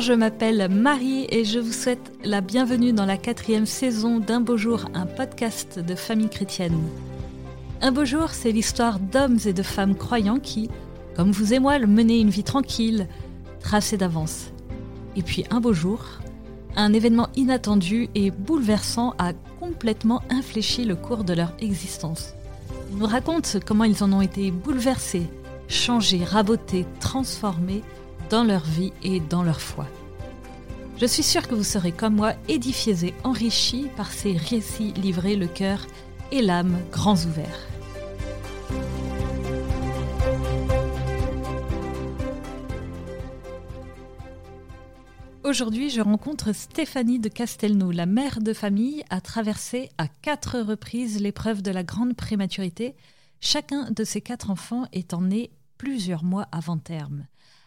Je m'appelle Marie et je vous souhaite la bienvenue dans la quatrième saison d'Un beau jour, un podcast de famille chrétienne. Un beau jour, c'est l'histoire d'hommes et de femmes croyants qui, comme vous et moi, menaient une vie tranquille, tracée d'avance. Et puis un beau jour, un événement inattendu et bouleversant a complètement infléchi le cours de leur existence. Ils nous racontent comment ils en ont été bouleversés, changés, rabotés, transformés dans leur vie et dans leur foi. Je suis sûre que vous serez comme moi édifiés et enrichis par ces récits livrés le cœur et l'âme grands ouverts. Aujourd'hui, je rencontre Stéphanie de Castelnau. La mère de famille a traversé à quatre reprises l'épreuve de la grande prématurité, chacun de ses quatre enfants étant né plusieurs mois avant terme.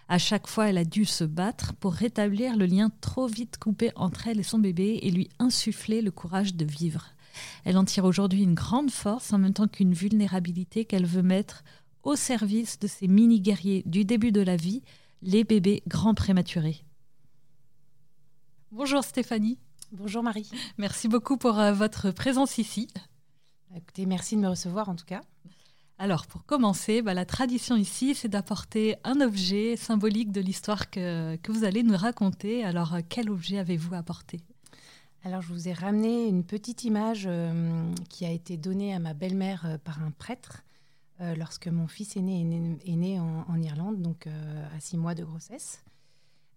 À chaque fois, elle a dû se battre pour rétablir le lien trop vite coupé entre elle et son bébé et lui insuffler le courage de vivre. Elle en tire aujourd'hui une grande force en même temps qu'une vulnérabilité qu'elle veut mettre au service de ces mini-guerriers du début de la vie, les bébés grands prématurés. Bonjour Stéphanie. Bonjour Marie. Merci beaucoup pour euh, votre présence ici. Écoutez, merci de me recevoir en tout cas. Alors, pour commencer, bah, la tradition ici, c'est d'apporter un objet symbolique de l'histoire que, vous allez nous raconter. Alors, euh, quel objet avez-vous apporté? Alors, je vous ai ramené une petite image euh, qui a été donnée à ma belle-mère euh, par un prêtre lorsque mon fils est né, en, Irlande, donc à six mois de grossesse.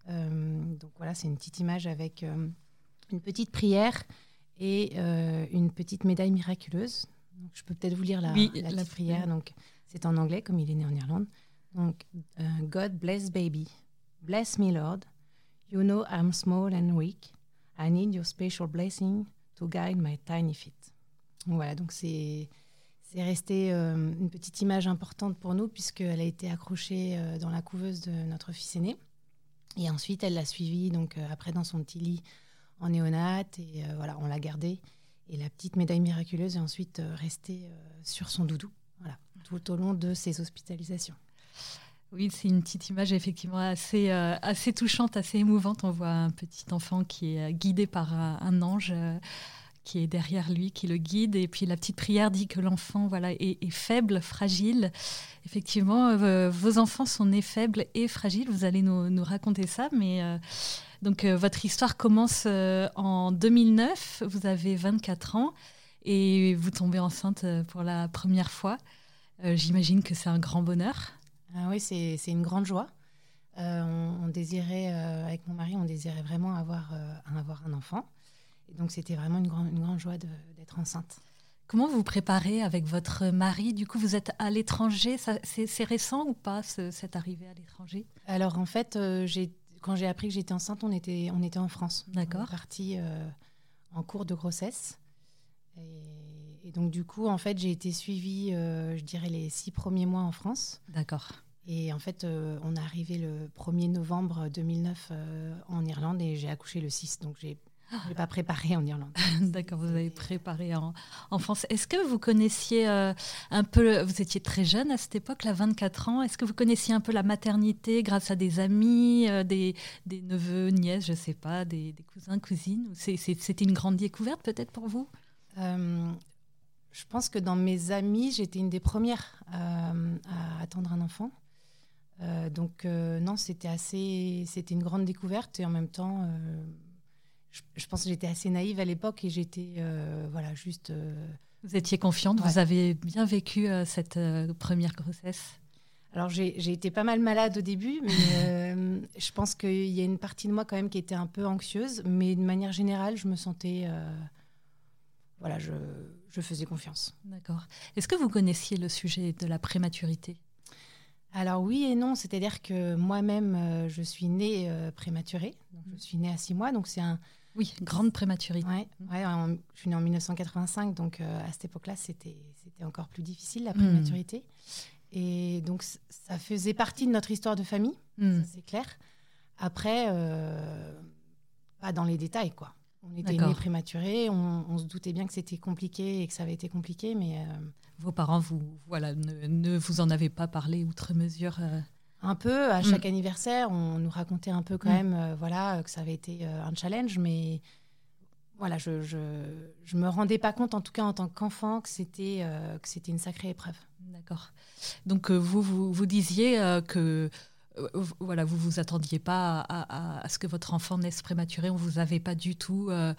donc voilà, c'est une petite image avec une petite prière et une petite médaille miraculeuse je peux peut-être vous lire la, la, prière. Donc, c'est en anglais, comme il est né en Irlande. Donc, euh, God bless baby. Bless me, Lord. You know I'm small and weak. I need your special blessing to guide my tiny feet. Voilà, donc c'est c'est resté euh, une petite image importante pour nous puisqu'elle a été accrochée euh, dans la couveuse de notre fils aîné. Et ensuite, elle l'a suivi donc après dans son petit lit en néonate et voilà, on l'a gardée. Et la petite médaille miraculeuse est ensuite euh, restée euh, sur son doudou, voilà, tout au long de ses hospitalisations. Oui, c'est une petite image effectivement assez, euh, assez touchante, assez émouvante. On voit un petit enfant qui est guidé par un, ange qui est derrière lui, qui le guide. Et puis la petite prière dit que l'enfant voilà, est, faible, fragile. Effectivement, vos enfants sont nés faibles et fragiles. Vous allez nous, nous raconter ça, mais donc euh, votre histoire commence euh, en 2009, vous avez 24 ans et vous tombez enceinte euh, pour la première fois. J'imagine que c'est un grand bonheur. Ah oui, c'est une grande joie. On, désirait, avec mon mari, on désirait vraiment avoir, avoir un enfant. Et donc c'était vraiment une, une grande joie d'être enceinte. Comment vous préparez avec votre mari? Du coup, vous êtes à l'étranger. C'est récent ou pas, cette arrivée à l'étranger? Alors, en fait, j'ai quand j'ai appris que j'étais enceinte, on était, on était en France. D'accord. Parti euh, en cours de grossesse. Et, donc, du coup, en fait, j'ai été suivie, euh, je dirais, les six premiers mois en France. D'accord. Et en fait, euh, on est arrivé le 1er novembre 2009 en Irlande et j'ai accouché le 6. Donc, j'ai je n'ai pas préparé en Irlande. D'accord, vous avez préparé en, France. Est-ce que vous connaissiez euh, un peu, vous étiez très jeune à cette époque, là, 24 ans, est-ce que vous connaissiez un peu la maternité grâce à des amis, euh, des, neveux, nièces, je ne sais pas, des, cousins, cousines? C'était une grande découverte peut-être pour vous? Euh, Je pense que dans mes amis, j'étais une des premières à attendre un enfant. donc non, c'était assez, c'était une grande découverte et en même temps je, pense que j'étais assez naïve à l'époque et j'étais euh, voilà juste. Euh, vous étiez confiante, vous avez bien vécu euh, cette première grossesse? Alors j'ai été pas mal malade au début, mais je pense qu'il y a une partie de moi quand même qui était un peu anxieuse, mais de manière générale, je me sentais voilà, je, je faisais confiance. D'accord. Est-ce que vous connaissiez le sujet de la prématurité? Alors oui et non, c'est-à-dire que moi-même, je suis née prématurée, donc je suis née à six mois, donc c'est un, oui, grande prématurité. Ouais, je suis née en 1985, donc euh, à cette époque-là, c'était encore plus difficile, la prématurité. Et donc, ça faisait partie de notre histoire de famille, hmm. c'est clair. Après, euh, pas dans les détails, quoi. On était nés prématurés, on, se doutait bien que c'était compliqué et que ça avait été compliqué, mais... Euh, Vos parents, vous, voilà, ne, vous en avez pas parlé outre mesure Un peu, à chaque anniversaire, on nous racontait un peu quand même voilà, que ça avait été un challenge, mais voilà, je, je, me rendais pas compte, en tout cas en tant qu'enfant, que c'était que c'était une sacrée épreuve. D'accord. Donc vous, vous, vous disiez que voilà, vous vous attendiez pas à, ce que votre enfant naisse prématuré, on vous avait pas du tout euh,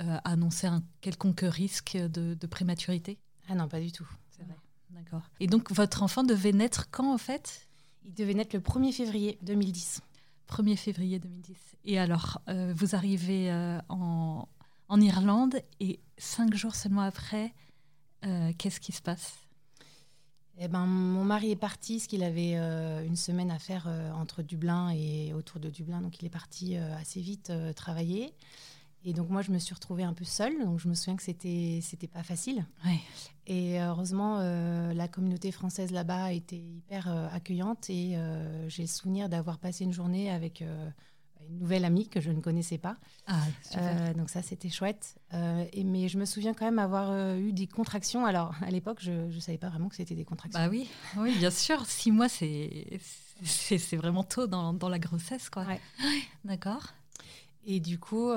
euh, annoncé un quelconque risque de, prématurité? Ah non, pas du tout. C'est vrai. D'accord. Et donc votre enfant devait naître quand en fait? Il devait naître le 1er février 2010. 1er février 2010. Et alors, euh, vous arrivez en, en, Irlande et cinq jours seulement après, qu'est-ce qui se passe? Eh ben, mon mari est parti, parce qu'il avait euh, une semaine à faire euh, entre Dublin et autour de Dublin, donc il est parti euh, assez vite travailler. Et donc moi, je me suis retrouvée un peu seule, donc je me souviens que c'était c'était pas facile. Et heureusement, la communauté française là-bas était hyper accueillante et j'ai le souvenir d'avoir passé une journée avec une nouvelle amie que je ne connaissais pas. Ah, euh, donc ça, c'était chouette. Euh, et, mais je me souviens quand même avoir euh, eu des contractions. Alors, à l'époque, je ne savais pas vraiment que c'était des contractions. Bah oui, oui bien sûr. Six mois, c'est vraiment tôt dans, dans, la grossesse. quoi. D'accord. Et du coup,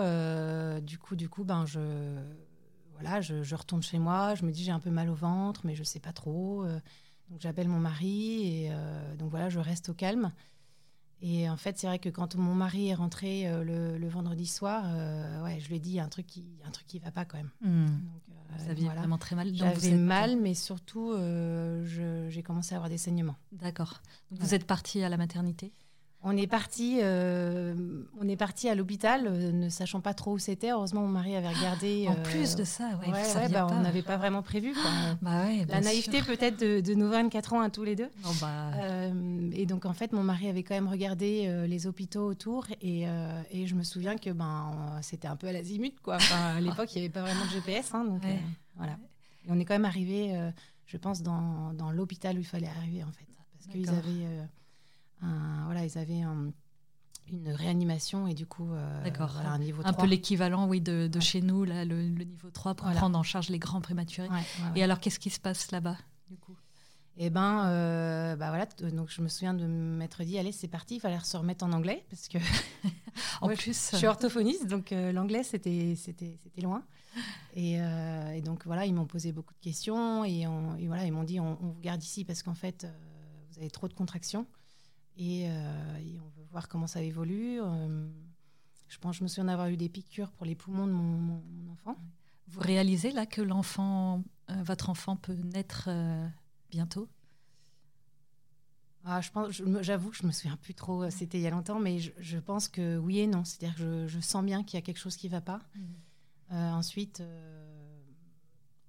du coup, du coup, ben, je, voilà, je, je, retourne chez moi. Je me dis, j'ai un peu mal au ventre, mais je ne sais pas trop. donc, j'appelle mon mari. Et donc, voilà, je reste au calme. Et en fait, c'est vrai que quand mon mari est rentré euh, le, vendredi soir, euh, ouais, je lui ai dit il y a un truc qui, un truc qui va pas quand même. Hmm. Donc, euh, ça vient vraiment très mal. J'avais mal, mais surtout, j'ai commencé à avoir des saignements. D'accord. Vous êtes partie à la maternité? On est parti, euh, on est parti à l'hôpital, euh, ne sachant pas trop où c'était. Heureusement, mon mari avait regardé. En plus de ça, ouais, bah, on n'avait pas vraiment prévu. Bah La naïveté peut-être de, de, nos 24 ans à tous les deux. bah... Euh, et donc en fait, mon mari avait quand même regardé les hôpitaux autour et, et, je me souviens que ben c'était un peu à l'azimut quoi. à l'époque, il n'y avait pas vraiment de GPS, hein, donc voilà. Et on est quand même arrivé, je pense, dans, dans l'hôpital où il fallait arriver en fait, parce qu'ils avaient voilà, ils avaient une réanimation et du coup euh, un niveau 3. Un peu l'équivalent oui, de, chez nous, là, le, niveau 3 pour prendre en charge les grands prématurés. et alors, qu'est-ce qui se passe là-bas du coup? Et eh ben, euh, bah voilà, donc je me souviens de m'être dit, allez, c'est parti, il fallait se remettre en anglais parce que en plus, je suis orthophoniste, donc euh, l'anglais c'était c'était c'était loin. Et, donc voilà, ils m'ont posé beaucoup de questions et, voilà, ils m'ont dit, on, on, vous garde ici parce qu'en fait, vous avez trop de contractions. Euh, et, on veut voir comment ça évolue. Euh, je pense, je me souviens d'avoir eu des piqûres pour les poumons de mon, enfant. Vous réalisez là que l'enfant, euh, votre enfant peut naître bientôt? Ah, je pense, j'avoue que je me souviens plus trop. C'était il y a longtemps, mais je, pense que oui et non. C'est-à-dire que je, sens bien qu'il y a quelque chose qui ne va pas. Mmh. ensuite,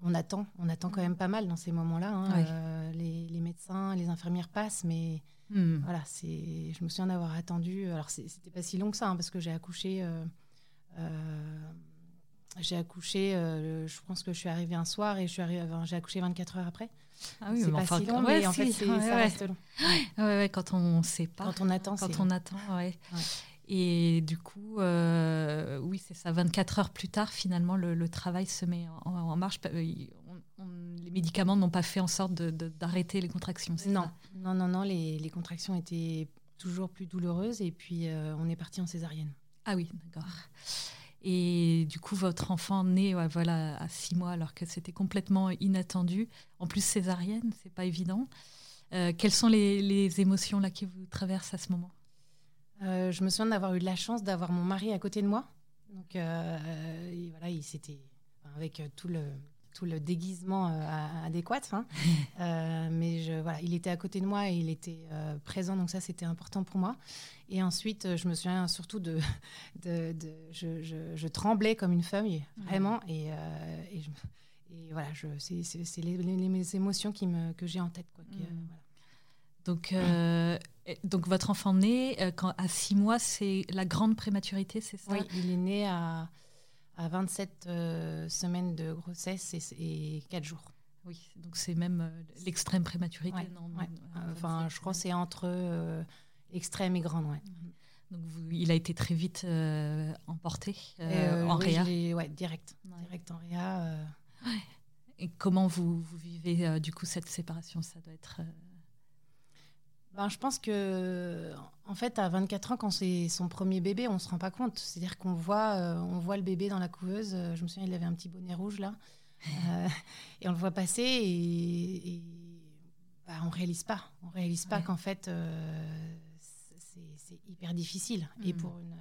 on attend, on attend quand même pas mal dans ces moments-là. Hein. les, les, médecins, les infirmières passent, mais Hmm. Voilà, c'est. Je me souviens d'avoir attendu. Alors c'était pas si long que ça, hein, parce que j'ai accouché. Euh, euh, j'ai accouché. Euh, je pense que je suis arrivée un soir et je suis arrivée. j'ai accouché 24 heures après. Ah oui, c'est pas si long, mais en fait, ça reste long. Ouais, quand on ne sait pas. Quand on attend. Quand on attend, ouais. Et du coup, oui, c'est ça. 24 heures plus tard, finalement, le, travail se met en, marche les médicaments n'ont pas fait en sorte d'arrêter les contractions. Non. non, non, non, les, contractions étaient toujours plus douloureuses et puis euh, on est parti en césarienne. Ah oui, d'accord. Et du coup, votre enfant né voilà, à six mois alors que c'était complètement inattendu. En plus, césarienne, c'est pas évident. Euh, quelles sont les, émotions là qui vous traversent à ce moment? Euh, Je me souviens d'avoir eu la chance d'avoir mon mari à côté de moi. Donc voilà, il s'était avec tout le tout le déguisement euh, adéquat. Hein. Euh, mais je, voilà, il était à côté de moi et il était euh, présent, donc ça c'était important pour moi. Et ensuite, je me souviens surtout de, de, je, je, tremblais comme une feuille, vraiment. Et, et, et, voilà, c'est les, les, émotions qui me, que j'ai en tête. Quoi, Donc, donc votre enfant né quand, à six mois, c'est la grande prématurité, c'est ça? Oui, il est né à à 27 euh, semaines de grossesse et, 4 jours. Oui, donc c'est même euh, l'extrême prématurité, non, Enfin, je crois que c'est entre euh, extrême et grande, ouais. Donc il a été très vite emporté en réa Oui, direct. Direct en réa. Et comment vous, vous vivez du coup cette séparation? Ça doit être ben, Je pense que, en fait, à 24 ans, quand c'est son premier bébé, on ne se rend pas compte. C'est-à-dire qu'on voit, on voit le bébé dans la couveuse. Je me souviens, il avait un petit bonnet rouge là. et on le voit passer et, bah, on réalise pas. On réalise pas qu'en fait, c'est hyper difficile. Et mm. pour une,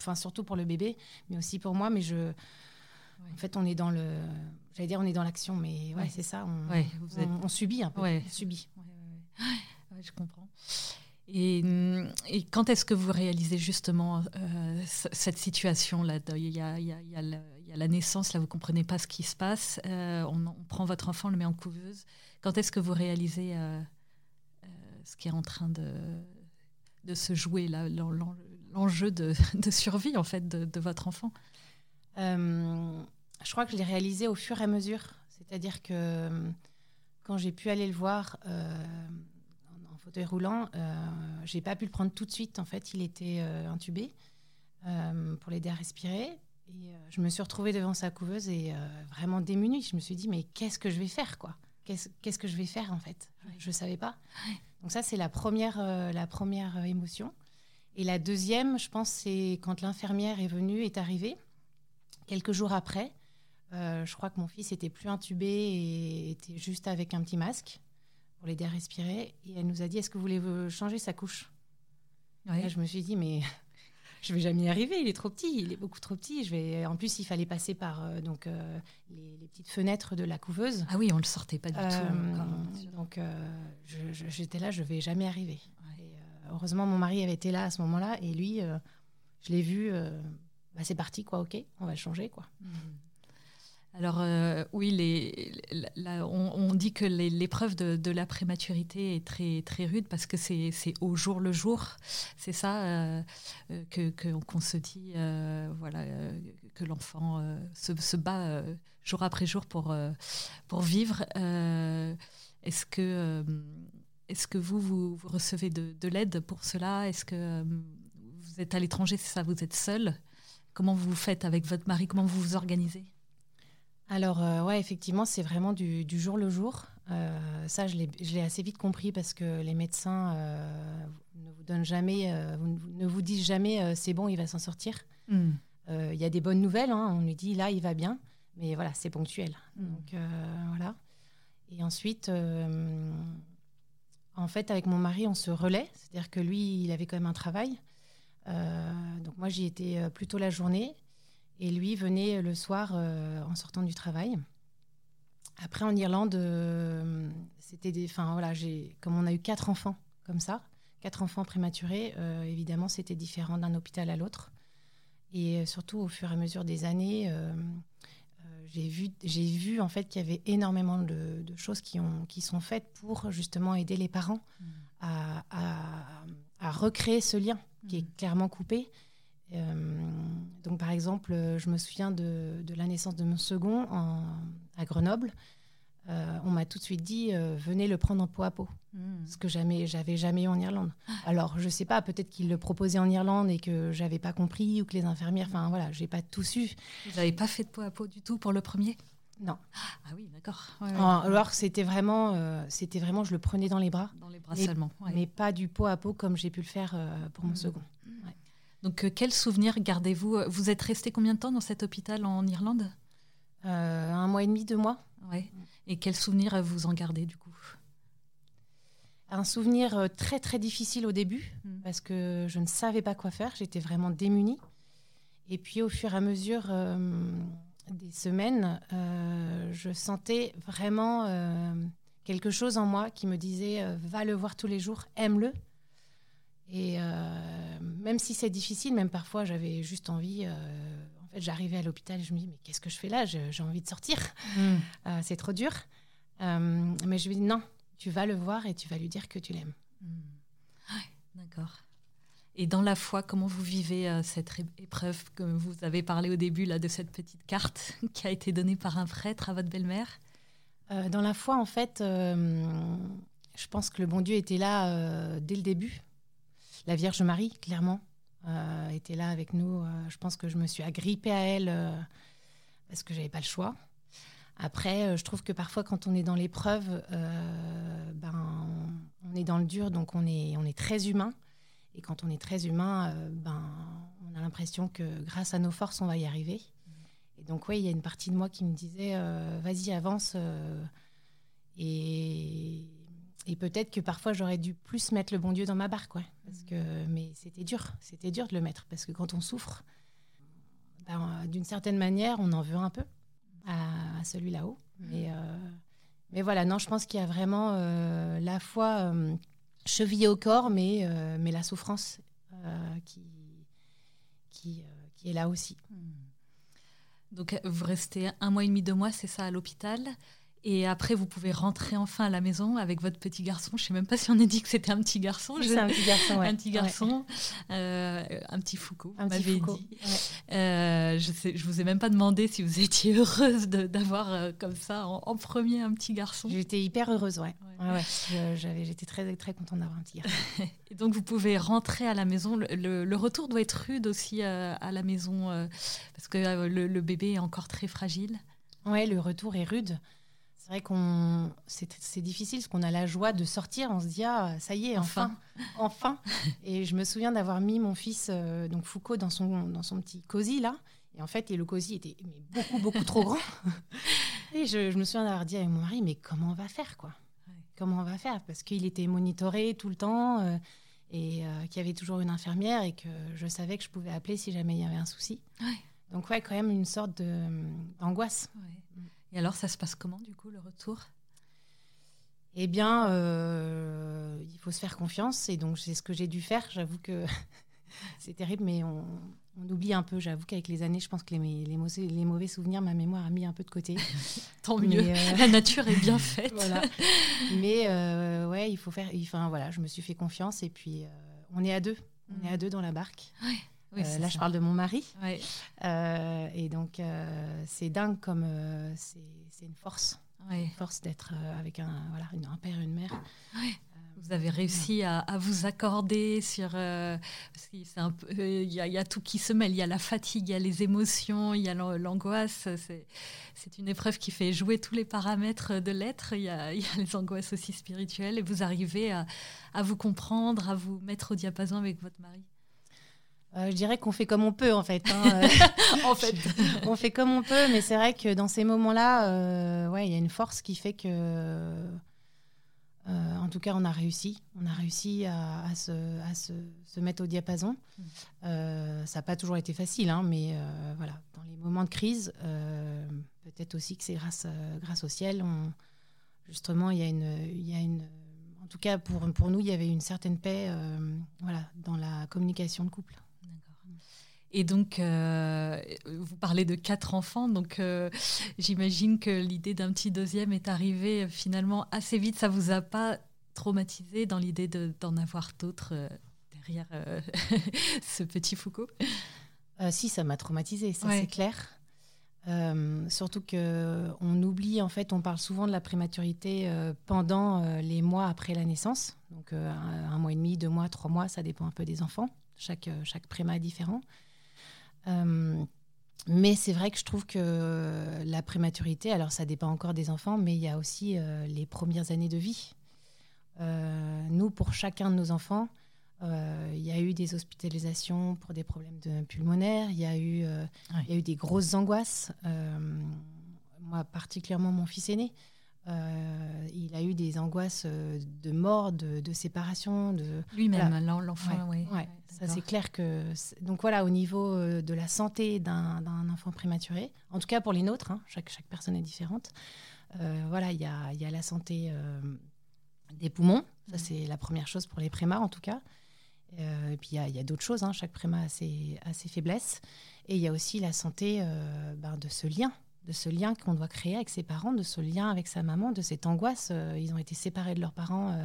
enfin, surtout pour le bébé, mais aussi pour moi. Mais je, en fait, on est dans le, j'allais dire, on est dans l'action, mais ouais, c'est ça. On, on, subit un peu. On subit. Je comprends. Et, et, quand est-ce que vous réalisez justement euh, cette situation-là il y, a, la, naissance, là vous comprenez pas ce qui se passe, euh, on, prend votre enfant, on le met en couveuse. Quand est-ce que vous réalisez euh, ce qui est en train de, se jouer, l'enjeu de, survie en fait de, votre enfant? Je crois que je l'ai réalisé au fur et à mesure. C'est-à-dire que euh, quand j'ai pu aller le voir fauteuil roulant, euh, j'ai pas pu le prendre tout de suite. En fait, il était intubé pour l'aider à respirer. Et je me suis retrouvée devant sa couveuse et vraiment démunie. Je me suis dit, mais qu'est-ce que je vais faire quoi? Qu'est-ce que je vais faire en fait? Je ne savais pas. Donc ça, c'est la première, euh, la première euh, émotion. Et la deuxième, je pense, c'est quand l'infirmière est venue, est arrivée, quelques jours après. Euh, je crois que mon fils était plus intubé et était juste avec un petit masque pour l'aider à respirer. Et elle nous a dit, est-ce que vous voulez changer sa couche? Je me suis dit, mais je vais jamais y arriver. Il est trop petit, il est beaucoup trop petit. Je vais. En plus, il fallait passer par euh, donc euh, les, petites fenêtres de la couveuse. Ah oui, on le sortait pas du tout. Euh, donc j'étais là, je vais jamais arriver. heureusement, mon mari avait été là à ce moment-là et lui, je l'ai vu. Bah, c'est parti, quoi. Ok, on va le changer, quoi. Mmh. Alors euh, oui, on, dit que l'épreuve de, la prématurité est très, rude parce que c'est au jour le jour. C'est ça euh, euh, que qu'on se dit, voilà, que l'enfant se, bat jour après jour pour, pour vivre. Est-ce que, est que vous, vous, recevez de, de l'aide pour cela? Est-ce que vous êtes à l'étranger, c'est ça, vous êtes seul? Comment vous faites avec votre mari? Comment vous vous organisez? Alors, euh, ouais, effectivement, c'est vraiment du, jour le jour. Euh, ça, je l'ai assez vite compris parce que les médecins euh, ne vous donnent jamais, ne vous disent jamais c'est bon, il va s'en sortir. Hmm. Il y a des bonnes nouvelles, hein. on lui dit là, il va bien, mais voilà, c'est ponctuel. Hmm. Donc, voilà. Et ensuite, en fait, avec mon mari, on se relaie, c'est-à-dire que lui, il avait quand même un travail. donc, moi, j'y étais plutôt la journée. Et lui venait le soir euh, en sortant du travail. Après, en Irlande, euh, c'était des. Enfin, voilà, comme on a eu quatre enfants comme ça, quatre enfants prématurés, euh, évidemment, c'était différent d'un hôpital à l'autre. Et surtout, au fur et à mesure des années, j'ai vu, j'ai vu en fait qu'il y avait énormément de, choses qui, ont, qui sont faites pour justement aider les parents mmh. à, à, recréer ce lien qui est mmh. clairement coupé euh, donc, par exemple, je me souviens de, la naissance de mon second à Grenoble. Euh, on m'a tout de suite dit euh, venez le prendre en peau à peau, hmm. ce que jamais j'avais jamais eu en Irlande. Alors je sais pas, peut-être qu'il le proposait en Irlande et que j'avais pas compris ou que les infirmières, enfin voilà, j'ai pas tout su. Vous n'avez pas fait de peau à peau du tout pour le premier? Non. Ah oui, d'accord. Alors c'était vraiment, c'était vraiment, je le prenais dans les bras. Dans les bras seulement. Mais pas du peau à peau comme j'ai pu le faire pour mon hmm. second. Donc, euh, quel souvenir gardez-vous Vous êtes resté combien de temps dans cet hôpital en Irlande? Euh, Un mois et demi, deux mois. Ouais. Et quel souvenir vous en gardez du coup? Un souvenir euh, très très difficile au début hmm. parce que je ne savais pas quoi faire. J'étais vraiment démunie. Et puis au fur et à mesure des semaines, je sentais vraiment quelque chose en moi qui me disait va le voir tous les jours, aime-le. Et euh, même si c'est difficile, même parfois j'avais juste envie. Euh, en fait, j'arrivais à l'hôpital et je me dis mais qu'est-ce que je fais là? J'ai envie de sortir. Mm. Euh, c'est trop dur. mais je lui dis non, tu vas le voir et tu vas lui dire que tu l'aimes. Mm. D'accord. Et dans la foi, comment vous vivez cette épreuve que vous avez parlé au début là de cette petite carte qui a été donnée par un prêtre à votre belle-mère? Dans la foi, en fait, je pense que le bon Dieu était là dès le début la Vierge Marie, clairement, euh, était là avec nous. Euh, je pense que je me suis agrippée à elle euh, parce que j'avais pas le choix. Après, je trouve que parfois, quand on est dans l'épreuve, ben, on est dans le dur, donc on est, on est très humain. Et quand on est très humain, ben, on a l'impression que grâce à nos forces, on va y arriver. Et donc, oui, il y a une partie de moi qui me disait, vas-y, avance. et et peut-être que parfois j'aurais dû plus mettre le bon Dieu dans ma barque, ouais, parce que mais c'était dur, c'était dur de le mettre parce que quand on souffre, ben, d'une certaine manière, on en veut un peu à, celui là-haut. Mais euh, mais voilà, non, je pense qu'il y a vraiment euh, la foi euh, chevillée au corps, mais mais la souffrance qui qui, qui est là aussi. Donc vous restez un mois et demi, deux mois, c'est ça, à l'hôpital. Et après, vous pouvez rentrer enfin à la maison avec votre petit garçon. Je ne sais même pas si on a dit que c'était un petit garçon. C'est un petit garçon, ouais. Un petit garçon, euh, un petit Foucault. Un petit Foucault. Dit. Euh, je ne vous ai même pas demandé si vous étiez heureuse d'avoir euh, comme ça en, premier un petit garçon. J'étais hyper heureuse, ouais. ouais. J'étais très, très contente d'avoir un petit garçon. Et donc, vous pouvez rentrer à la maison. Le, le, retour doit être rude aussi à la maison parce que le, le bébé est encore très fragile. Oui, le retour est rude. C'est vrai qu'on c'est difficile parce qu'on a la joie de sortir, on se dit ah ça y est enfin. Enfin, et je me souviens d'avoir mis mon fils euh, donc Foucault dans son dans son petit cosy là. Et en fait et le cosy était beaucoup beaucoup trop grand. Et je, me souviens d'avoir dit à mon mari mais comment on va faire quoi? Comment on va faire? Parce qu'il était monitoré tout le temps euh, et euh, qu'il y avait toujours une infirmière et que je savais que je pouvais appeler si jamais il y avait un souci. Donc ouais quand même une sorte d'angoisse et alors, ça se passe comment, du coup, le retour? Eh bien, euh, il faut se faire confiance. Et donc, c'est ce que j'ai dû faire. J'avoue que c'est terrible, mais on, oublie un peu. J'avoue qu'avec les années, je pense que les, les, mauvais, les, mauvais, souvenirs, ma mémoire a mis un peu de côté. Tant mieux. Euh, La nature est bien faite. voilà. Mais euh, ouais, il faut faire. Enfin, voilà, je me suis fait confiance. Et puis, on est à deux. On est à mm. deux dans la barque. Euh, là, je parle de mon mari. Euh, et donc, euh, c'est dingue comme c'est une force. Une force d'être avec un, voilà, un père et une mère. Vous avez réussi à, vous accorder sur. parce qu'il y, y, a tout qui se mêle. Il y a la fatigue, il y a les émotions, il y a l'angoisse. C'est une épreuve qui fait jouer tous les paramètres de l'être. Il, y a les angoisses aussi spirituelles. Et vous arrivez à, à vous comprendre, à vous mettre au diapason avec votre mari. Euh, je dirais qu'on fait comme on peut en fait. Hein, euh. en fait, on fait comme on peut, mais c'est vrai que dans ces moments-là, euh, ouais, il y a une force qui fait que, en tout cas, on a réussi. On a réussi à, se, à se, se, mettre au diapason. Mm. ça n'a pas toujours été facile, hein, mais voilà, dans les moments de crise, peut-être aussi que c'est grâce, grâce au ciel. On, justement, il y a une, il y a une en tout cas, pour, pour nous, il y avait une certaine paix voilà, dans la communication de couple. Et donc, euh, vous parlez de quatre enfants, donc euh, j'imagine que l'idée d'un petit deuxième est arrivée euh, finalement assez vite. Ça vous a pas traumatisé dans l'idée d'en avoir d'autres derrière ce petit Foucault? Si, ça m'a traumatisé, ça c'est clair. surtout que on oublie, en fait, on parle souvent de la prématurité pendant les mois après la naissance, donc un, un, mois et demi, deux mois, trois mois, ça dépend un peu des enfants. Chaque, chaque préma est différent. Euh, mais c'est vrai que je trouve que la prématurité, alors ça dépend encore des enfants, mais il y a aussi euh, les premières années de vie. Euh, nous, pour chacun de nos enfants, il y a eu des hospitalisations pour des problèmes de pulmonaires, il y, eu, il y a eu des grosses angoisses. moi, particulièrement mon fils aîné, euh, il a eu des angoisses euh, de mort, de, séparation, de lui-même, l'enfant. Ouais, ça c'est clair que donc voilà au niveau euh, de la santé d'un enfant prématuré, en tout cas pour les nôtres, hein, chaque chaque personne est différente. voilà, il y a, y a, la santé des poumons, ça mm. c'est la première chose pour les prémas en tout cas. et puis il y a, d'autres choses, hein, chaque préma a ses, a ses, faiblesses. Et il y a aussi la santé ben, de ce lien de ce lien qu'on doit créer avec ses parents, de ce lien avec sa maman, de cette angoisse. Euh, ils ont été séparés de leurs parents euh,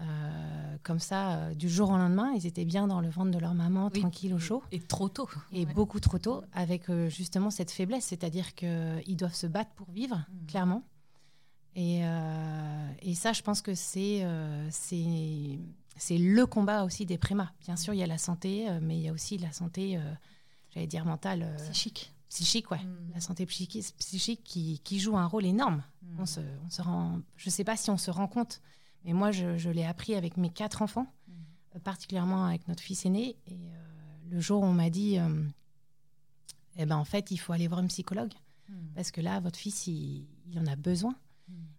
euh, comme ça, du jour au lendemain. Ils étaient bien dans le ventre de leur maman, tranquille au chaud. Et trop tôt. Et beaucoup trop tôt, avec justement cette faiblesse, c'est-à-dire qu'ils doivent se battre pour vivre, mmh. clairement. Et, et, ça, je pense que c'est c'est le combat aussi des prémas. Bien sûr, il y a la santé, mais il y a aussi la santé, j'allais dire mentale. Psychique psychique, ouais. Mm. La santé psychique, psychique qui, qui, joue un rôle énorme. Mm. On, se, on se rend, je ne sais pas si on se rend compte, Mais moi, je, l'ai appris avec mes quatre enfants, mmh. particulièrement avec notre fils aîné. Et le jour où on m'a dit, eh ben, en fait, il faut aller voir un psychologue. Parce que là, votre fils, il, en a besoin.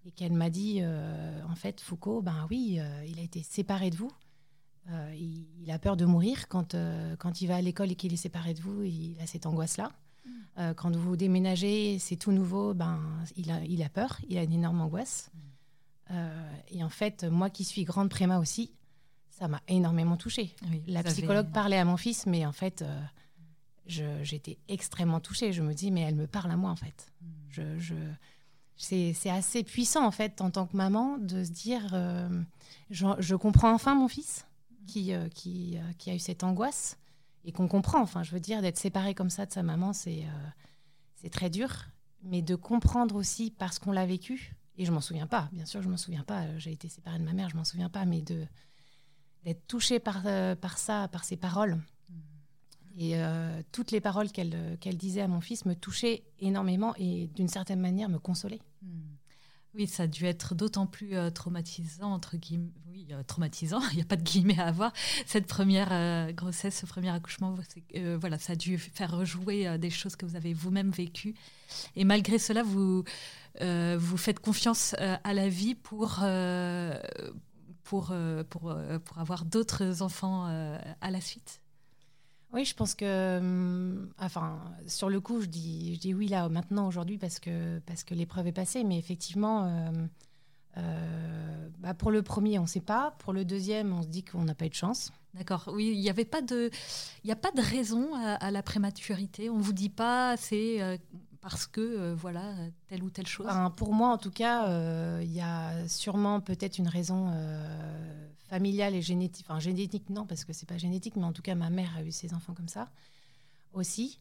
Et qu'elle m'a dit, en fait, Foucault, ben oui, il a été séparé de vous. il, a peur de mourir quand, quand il va à l'école et qu'il est séparé de vous. Il a cette angoisse-là. Euh, quand vous déménagez, c'est tout nouveau, ben, il, a, il a peur, il a une énorme angoisse. Mm. Euh, et en fait, moi qui suis grande préma aussi, ça m'a énormément touchée. la psychologue parlait à mon fils, mais en fait, euh, j'étais extrêmement touchée. Je me dis, mais elle me parle à moi, en fait. Mm. Je, je c'est assez puissant, en fait, en tant que maman, de se dire, je, je, comprends enfin mon fils qui, qui, qui, a eu cette angoisse et qu'on comprend. Enfin, je veux dire, d'être séparé comme ça de sa maman, c'est euh, c'est très dur. Mais de comprendre aussi parce qu'on l'a vécu, et je m'en souviens pas, bien sûr, je m'en souviens pas. J'ai été séparée de ma mère, je m'en souviens pas, mais de d'être touchée par, euh, par ça, par ses paroles. Mmh. Et euh, toutes les paroles qu'elle disait à mon fils me touchaient énormément et d'une certaine manière me consolaient. Mmh. Oui, ça a dû être d'autant plus euh, traumatisant, entre guillemets. Oui, euh, traumatisant, il n'y a pas de guillemets à avoir. Cette première euh, grossesse, ce premier accouchement, voilà, ça a dû faire rejouer des choses que vous avez vous-même vécues. Et malgré cela, vous, vous faites confiance à la vie pour, pour, pour, pour avoir d'autres enfants à la suite? Oui, je pense que, hum, enfin, sur le coup, je dis, je dis oui là maintenant aujourd'hui parce que parce que l'épreuve est passée, mais effectivement, euh, euh, bah, pour le premier, on ne sait pas. Pour le deuxième, on se dit qu'on n'a pas eu de chance. D'accord. Oui, il n'y avait pas de, il a pas de raison à, la prématurité. On vous dit pas, c'est euh, parce que voilà telle ou telle chose. pour moi, en tout cas, il y a sûrement peut-être une raison familiale et génétique. Enfin, génétique, non, parce que c'est pas génétique, mais en tout cas, ma mère a eu ses enfants comme ça aussi.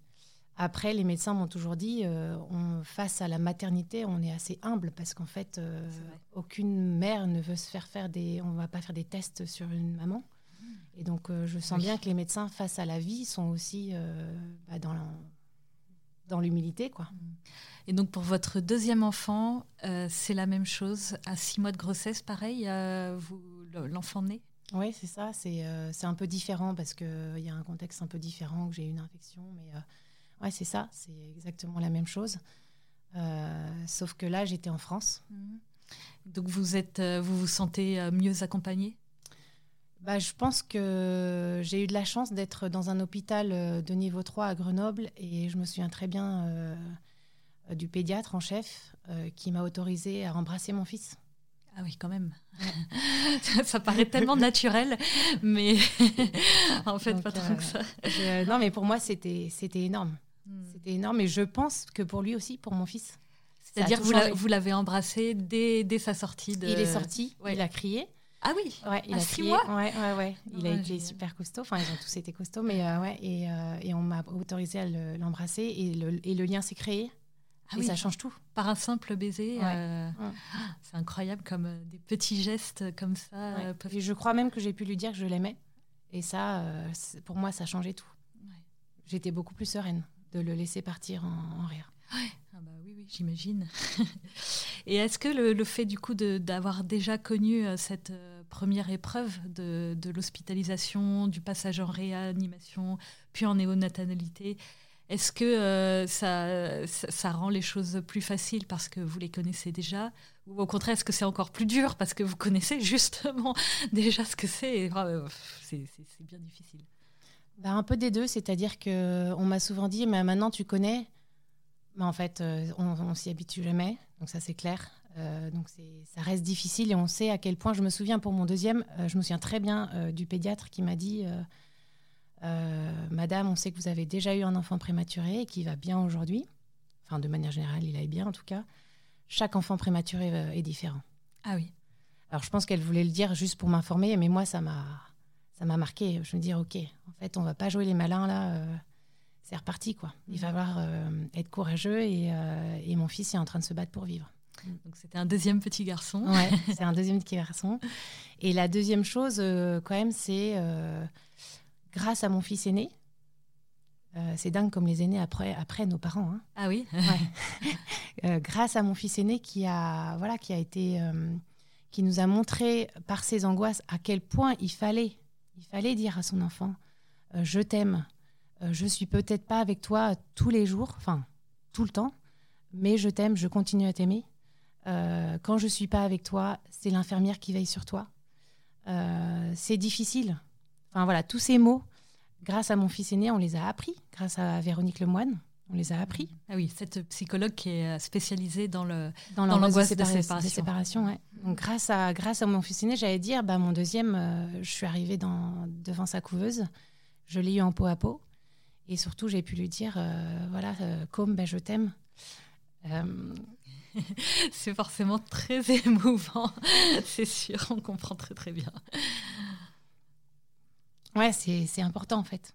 Après, les médecins m'ont toujours dit, euh, on, face à la maternité, on est assez humble parce qu'en fait, euh, aucune mère ne veut se faire faire des, on va pas faire des tests sur une maman. Mmh. Et donc, euh, je sens bien que les médecins face à la vie sont aussi bah, dans dans l'humilité, quoi. Et donc pour votre deuxième enfant, c'est la même chose. À six mois de grossesse, pareil, vous l'enfant né Oui, c'est ça. C'est euh, un peu différent parce qu'il euh, y a un contexte un peu différent, que j'ai eu une infection. Mais euh, ouais, c'est ça. C'est exactement la même chose. sauf que là, j'étais en France. Mhm. Donc vous, êtes, vous vous sentez mieux accompagnée? Bah, je pense que j'ai eu de la chance d'être dans un hôpital de niveau 3 à Grenoble et je me souviens très bien du pédiatre en chef qui m'a autorisé à embrasser mon fils. Ah oui, quand même. ça, paraît tellement naturel, mais en fait, pas trop que ça. Euh, non, mais pour moi, c'était énorme. Hmm. C'était énorme, et je pense que pour lui aussi, pour mon fils. C'est-à-dire que vous l'avez embrassé dès, dès, sa sortie de... Il est sorti, il a crié. Ah oui ouais, il à a six mois ouais, ouais, ouais. Il a été super costaud. Enfin, ils ont tous été costauds, mais euh, ouais. Et, euh, et on m'a autorisé à l'embrasser et, le, et le lien s'est créé. Ah oui, ça change tout. Par un simple baiser. Euh, c'est incroyable comme des petits gestes comme ça. Euh, je crois même que j'ai pu lui dire que je l'aimais. Et ça, pour moi, ça changeait tout. J'étais beaucoup plus sereine de le laisser partir en, en rire. Ah bah oui, oui j'imagine. Et est-ce que le, fait du coup d'avoir déjà connu cette première épreuve de, l'hospitalisation, du passage en réanimation, puis en néonatalité, est-ce que euh, ça, rend les choses plus faciles parce que vous les connaissez déjà? Ou au contraire, est-ce que c'est encore plus dur parce que vous connaissez justement déjà ce que c'est? Euh, C'est bien difficile. Bah, un peu des deux, c'est-à-dire qu'on m'a souvent dit, mais maintenant tu connais, mais en fait, euh, on, s'y habitue jamais, donc ça c'est clair. Donc ça reste difficile et on sait à quel point, je me souviens pour mon deuxième, je me souviens très bien du pédiatre qui m'a dit euh, Madame, on sait que vous avez déjà eu un enfant prématuré et qui va bien aujourd'hui. Enfin, de manière générale, il aille bien en tout cas. Chaque enfant prématuré euh, est différent. Ah oui. Alors, je pense qu'elle voulait le dire juste pour m'informer, mais moi, ça m'a, ça m'a marqué. Je me dis, ok, en fait, on va pas jouer les malins là. Euh, c'est reparti, quoi. Il va falloir être courageux et, et, mon fils est en train de se battre pour vivre. Donc c'était un deuxième petit garçon. Ouais, c'est un deuxième petit garçon. Et la deuxième chose, quand même, c'est grâce à mon fils aîné. Euh, c'est dingue comme les aînés après, après nos parents. Hein. Ah oui euh, Grâce à mon fils aîné qui a, voilà, qui a, été, euh, qui nous a montré par ses angoisses à quel point il fallait, il fallait dire à son enfant Je t'aime, je suis peut-être pas avec toi tous les jours, enfin tout le temps, mais je t'aime, je continue à t'aimer. Quand je suis pas avec toi, c'est l'infirmière qui veille sur toi. c'est difficile. Enfin voilà, tous ces mots, grâce à mon fils aîné, on les a appris, grâce à Véronique Lemoine, on les a appris. Ah oui, cette psychologue qui est spécialisée dans le dans l'angoisse de, séparation. ouais. Donc grâce à grâce à mon fils aîné, j'allais dire, bah mon deuxième, euh, je suis arrivée dans, devant sa couveuse, je l'ai eu en peau à peau, et surtout j'ai pu lui dire, euh, voilà, euh, comme ben, je t'aime. c'est forcément très émouvant, c'est sûr, on comprend très très bien. Ouais, c'est important en fait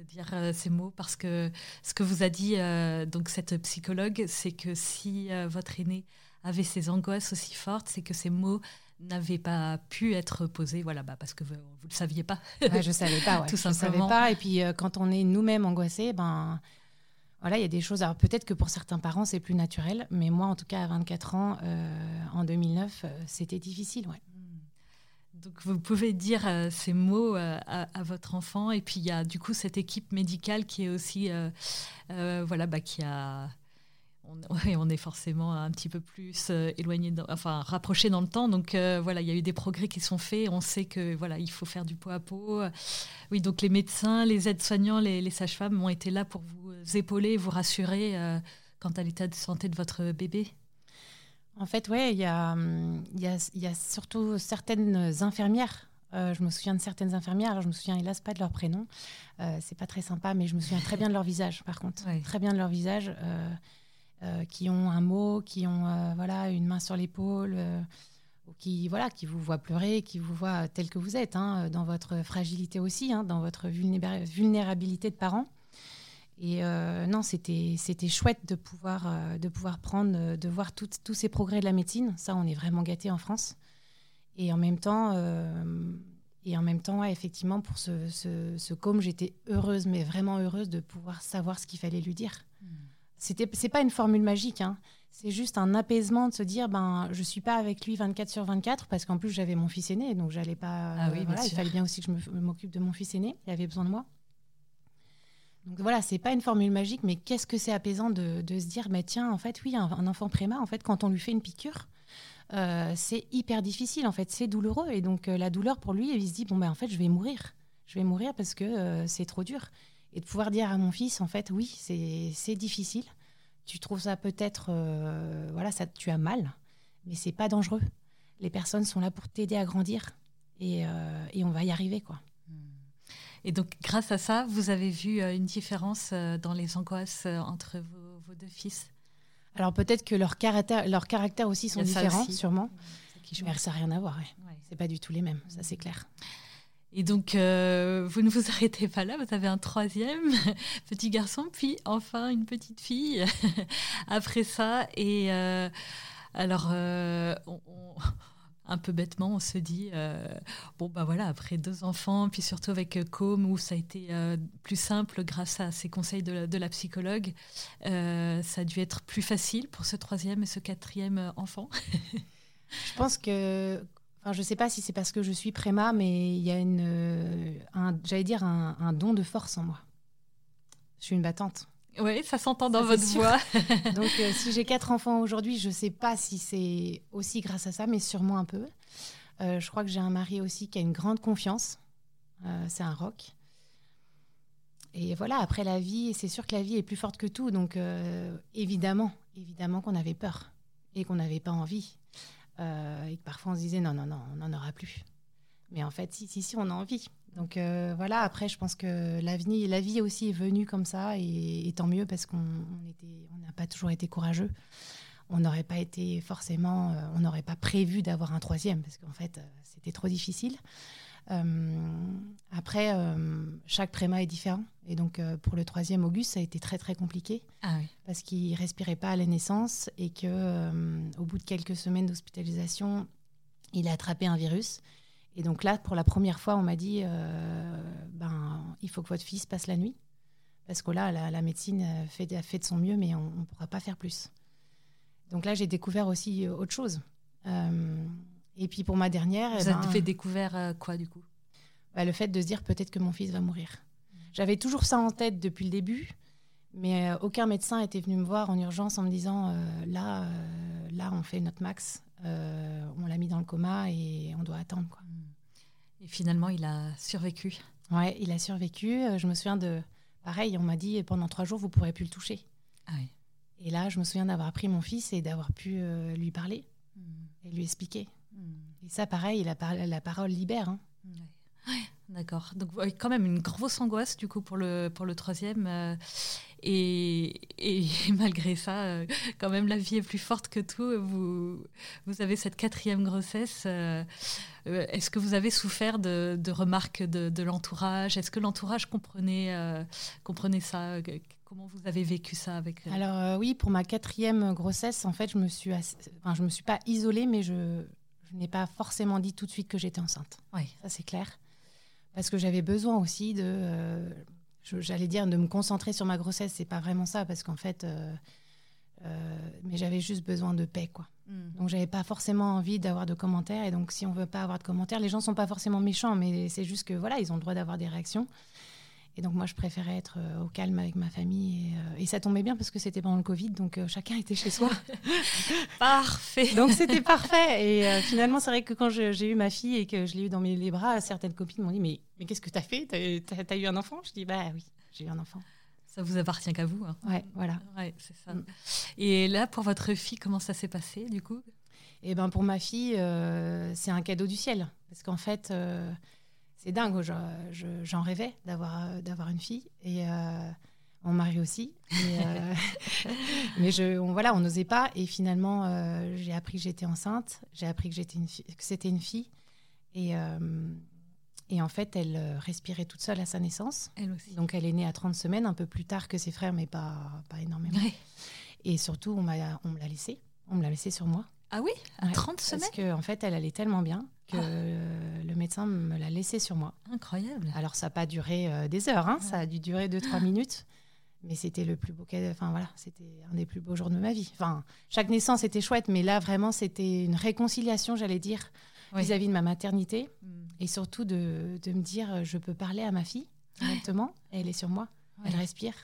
de dire euh, ces mots parce que ce que vous a dit euh, donc cette psychologue, c'est que si euh, votre aîné avait ces angoisses aussi fortes, c'est que ces mots n'avaient pas pu être posés, voilà, bah, parce que vous ne le saviez pas. Je je savais pas, tout simplement. Je savais pas. Et puis quand on est nous-mêmes angoissés, ben voilà, il y a des choses. Alors peut-être que pour certains parents c'est plus naturel, mais moi en tout cas à 24 ans, en 2009, c'était difficile, ouais. Donc vous pouvez dire euh, ces mots euh, à, votre enfant et puis il y a du coup cette équipe médicale qui est aussi euh, voilà bah, qui a on, est forcément un petit peu plus éloigné, enfin rapproché dans le temps. Donc voilà, il y a eu des progrès qui sont faits. On sait que voilà, il faut faire du pot à pot. Oui, donc les médecins, les aides-soignants, les, les sages-femmes ont été là pour vous épauler, vous rassurer quant à l'état de santé de votre bébé? En fait, ouais, il y a, y, a, y a, surtout certaines infirmières. Euh, je me souviens de certaines infirmières. Alors, je me souviens hélas pas de leur prénom. Euh, c'est pas très sympa, mais je me souviens très bien de leur visage. Par contre, très bien de leur visage, euh, euh, qui ont un mot, qui ont voilà une main sur l'épaule, qui voilà, qui vous voient pleurer, qui vous voient tel que vous êtes, hein, dans votre fragilité aussi, hein, dans votre vulnérabilité de parents. Et euh, non, c'était chouette de pouvoir, euh, de pouvoir prendre, euh, de voir tous ces progrès de la médecine. Ça, on est vraiment gâtés en France. Et en même temps, et en même temps effectivement, pour ce, ce, ce com, j'étais heureuse, mais vraiment heureuse de pouvoir savoir ce qu'il fallait lui dire. Ce hmm. C'était, c'est pas une formule magique, hein. c'est juste un apaisement de se dire ben je suis pas avec lui 24 sur 24 parce qu'en plus j'avais mon fils aîné donc j'allais pas ah oui, il fallait bien aussi que je m'occupe de mon fils aîné il avait besoin de moi donc voilà, c'est pas une formule magique, mais qu'est-ce que c'est apaisant de, se dire, mais tiens, en fait, oui, un, enfant préma, en fait, quand on lui fait une piqûre, euh, c'est hyper difficile, en fait, c'est douloureux. Et donc euh, la douleur pour lui, il se dit, bon, ben en fait, je vais mourir. Je vais mourir parce que euh, c'est trop dur. Et de pouvoir dire à mon fils, en fait, oui, c'est difficile. Tu trouves ça peut-être, voilà, ça, tu as mal, mais c'est pas dangereux. Les personnes sont là pour t'aider à grandir et, et on va y arriver, quoi. Et donc, grâce à ça, vous avez vu euh, une différence euh, dans les angoisses euh, entre vos, deux fils? Alors, peut-être que leurs caractères, leur caractère aussi sont différents, sûrement. Mais ça n'a rien à voir. Ouais. C'est pas du tout les mêmes, ça c'est clair. Et donc, vous ne vous arrêtez pas là, vous avez un troisième petit garçon, puis enfin une petite fille après ça. Et alors, on, un peu bêtement, on se dit, euh, bon, bah voilà, après deux enfants, puis surtout avec euh, Com, où ça a été euh, plus simple grâce à ces conseils de la, psychologue, ça a dû être plus facile pour ce troisième et ce quatrième enfant. je pense que, enfin, je sais pas si c'est parce que je suis préma, mais il y a une, j'allais dire, un don de force en moi. Je suis une battante. Oui, ça s'entend dans votre voix. Donc, euh, si j'ai quatre enfants aujourd'hui, je ne sais pas si c'est aussi grâce à ça, mais sûrement un peu. Euh, je crois que j'ai un mari aussi qui a une grande confiance. Euh, c'est un rock. Et voilà, après la vie, c'est sûr que la vie est plus forte que tout. Donc, évidemment, évidemment qu'on avait peur et qu'on n'avait pas envie. et que parfois on se disait non, non, non, on n'en aura plus. Mais en fait, si, si, si, on a envie. Donc euh, voilà, après, je pense que la vie, la vie aussi est venue comme ça, et, tant mieux parce qu'on n'a pas toujours été courageux. On n'aurait pas été forcément, euh, on n'aurait pas prévu d'avoir un troisième parce qu'en fait, euh, c'était trop difficile. après, chaque préma est différent. Et donc, pour le troisième, Auguste, ça a été très, très compliqué. Ah parce qu'il respirait pas à la naissance et que au bout de quelques semaines d'hospitalisation, il a attrapé un virus. Et donc là, pour la première fois, on m'a dit euh, ben, il faut que votre fils passe la nuit. Parce que là, la, médecine fait, a fait de son mieux, mais on ne pourra pas faire plus. Donc là, j'ai découvert aussi euh, autre chose. Euh, Et puis pour ma dernière, vous eh ben, avez découvert quoi du coup? Bah, Le fait de se dire peut-être que mon fils va mourir. J'avais toujours ça en tête depuis le début, mais aucun médecin était venu me voir en urgence en me disant là, là, on fait notre max, on l'a mis dans le coma et on doit attendre. Quoi. Et finalement, il a survécu. Ouais, il a survécu. Euh, je me souviens de. Pareil, on m'a dit pendant trois jours, vous ne pourrez plus le toucher. Ah oui. Et là, je me souviens d'avoir pris mon fils et d'avoir pu euh, lui parler hmm. et lui expliquer. Hmm. Et ça, pareil, la, la parole libère. Hein. D'accord. Donc, quand même une grosse angoisse, du coup, pour le, pour le troisième. Euh, et, et, malgré ça, euh, quand même, la vie est plus forte que tout. Vous, vous avez cette quatrième grossesse. Euh, est-ce que vous avez souffert de, de remarques de, de l'entourage? Est-ce que l'entourage comprenait, comprenait ça? Comment vous avez vécu ça avec Alors oui, pour ma quatrième grossesse, en fait, je me suis, enfin, je me suis pas isolée, mais je, je n'ai pas forcément dit tout de suite que j'étais enceinte. Oui, ça c'est clair parce que j'avais besoin aussi de, euh, j'allais dire, de me concentrer sur ma grossesse. C'est pas vraiment ça, parce qu'en fait, euh, euh, mais j'avais juste besoin de paix, quoi. Mm. Donc j'avais pas forcément envie d'avoir de commentaires. Et donc si on veut pas avoir de commentaires, les gens sont pas forcément méchants, mais c'est juste que voilà, ils ont le droit d'avoir des réactions. Et donc moi, je préférais être euh, au calme avec ma famille. Et, euh, ça tombait bien parce que c'était pendant le Covid, donc euh, chacun était chez soi. parfait. Donc c'était parfait. Et finalement, c'est vrai que quand j'ai eu ma fille et que je l'ai eu dans mes, les bras, certaines copines m'ont dit Mais, mais qu'est-ce que tu as fait Tu as, eu un enfant? Je dis Bah oui, j'ai eu un enfant. Ça vous appartient qu'à vous. Hein. Ouais, voilà. Ouais, c'est ça. Mm. Et là, pour votre fille, comment ça s'est passé du coup? Eh ben, pour ma fille, c'est un cadeau du ciel. Parce qu'en fait c'est dingue. J'en rêvais d'avoir euh, d'avoir une fille et euh, mon mari aussi. Euh, mais je, on, voilà, on n'osait pas. Et finalement, j'ai appris que j'étais enceinte. J'ai appris que j'étais une que c'était une fille. Et et en fait, elle respirait toute seule à sa naissance. Elle aussi. Donc, elle est née à 30 semaines, un peu plus tard que ses frères, mais pas, pas énormément. Et surtout, on, on me l'a laissée. On me l'a laissée sur moi. Ah oui? À 30 semaines? Parce qu'en en fait, elle allait tellement bien que ah. le médecin me l'a laissée sur moi. Incroyable. Alors, ça n'a pas duré euh, des heures, hein, ça a dû durer 2-3 minutes. Mais c'était le plus beau Enfin, voilà, c'était un des plus beaux jours de ma vie. Enfin, chaque naissance était chouette, mais là, vraiment, c'était une réconciliation, j'allais dire, vis-à-vis de ma maternité. Hmm. Et surtout de, de, me dire, je peux parler à ma fille directement. Elle est sur moi. Elle respire.